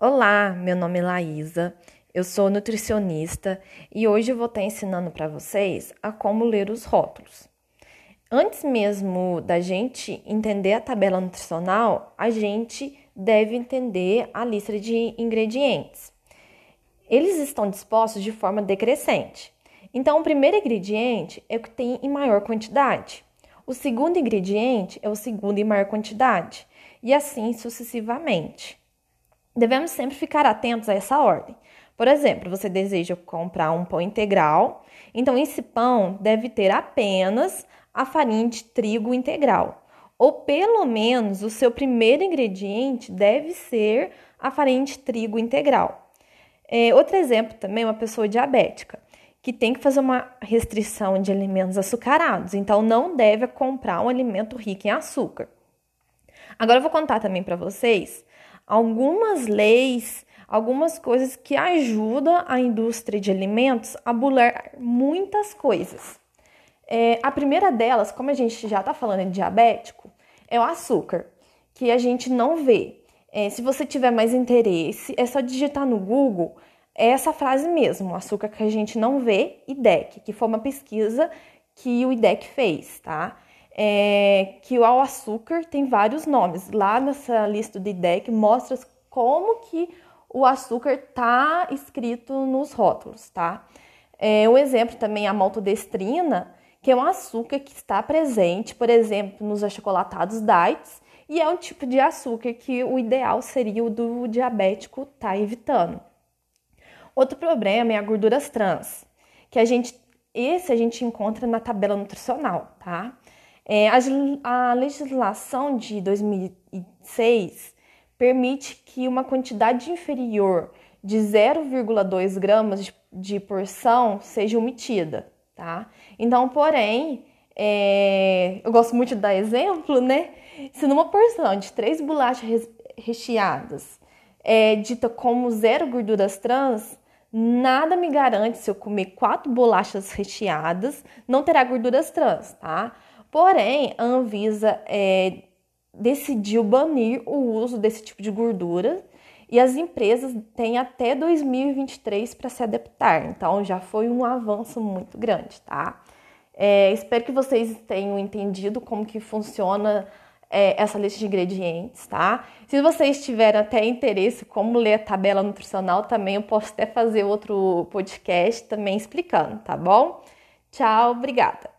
Olá, meu nome é Laísa, eu sou nutricionista e hoje eu vou estar ensinando para vocês a como ler os rótulos. Antes mesmo da gente entender a tabela nutricional, a gente deve entender a lista de ingredientes. Eles estão dispostos de forma decrescente. Então, o primeiro ingrediente é o que tem em maior quantidade. O segundo ingrediente é o segundo em maior quantidade, e assim sucessivamente. Devemos sempre ficar atentos a essa ordem. Por exemplo, você deseja comprar um pão integral, então esse pão deve ter apenas a farinha de trigo integral. Ou pelo menos o seu primeiro ingrediente deve ser a farinha de trigo integral. É, outro exemplo também, uma pessoa diabética, que tem que fazer uma restrição de alimentos açucarados, então não deve comprar um alimento rico em açúcar. Agora eu vou contar também para vocês algumas leis, algumas coisas que ajudam a indústria de alimentos a bular muitas coisas. É, a primeira delas, como a gente já está falando de diabético, é o açúcar, que a gente não vê. É, se você tiver mais interesse, é só digitar no Google essa frase mesmo, açúcar que a gente não vê, IDEC, que foi uma pesquisa que o IDEC fez, tá? É, que o açúcar tem vários nomes. Lá nessa lista do IDEC mostra como que o açúcar está escrito nos rótulos, tá? É, um exemplo também é a maltodestrina, que é um açúcar que está presente, por exemplo, nos achocolatados diets, e é um tipo de açúcar que o ideal seria o do diabético tá evitando. Outro problema é a gorduras trans, que a gente esse a gente encontra na tabela nutricional, tá? É, a, a legislação de 2006 permite que uma quantidade inferior de 0,2 gramas de, de, porção seja omitida, tá? Então, porém, é, eu gosto muito de dar exemplo, né? Se numa porção de três bolachas recheadas é dita como zero gorduras trans, nada me garante se eu comer quatro bolachas recheadas não terá gorduras trans, tá? Porém, a Anvisa é, decidiu banir o uso desse tipo de gordura e as empresas têm até 2023 para se adaptar. Então, já foi um avanço muito grande, tá? É, espero que vocês tenham entendido como que funciona é, essa lista de ingredientes, tá? Se vocês tiverem até interesse como ler a tabela nutricional, também eu posso até fazer outro podcast também explicando, tá bom? Tchau, obrigada!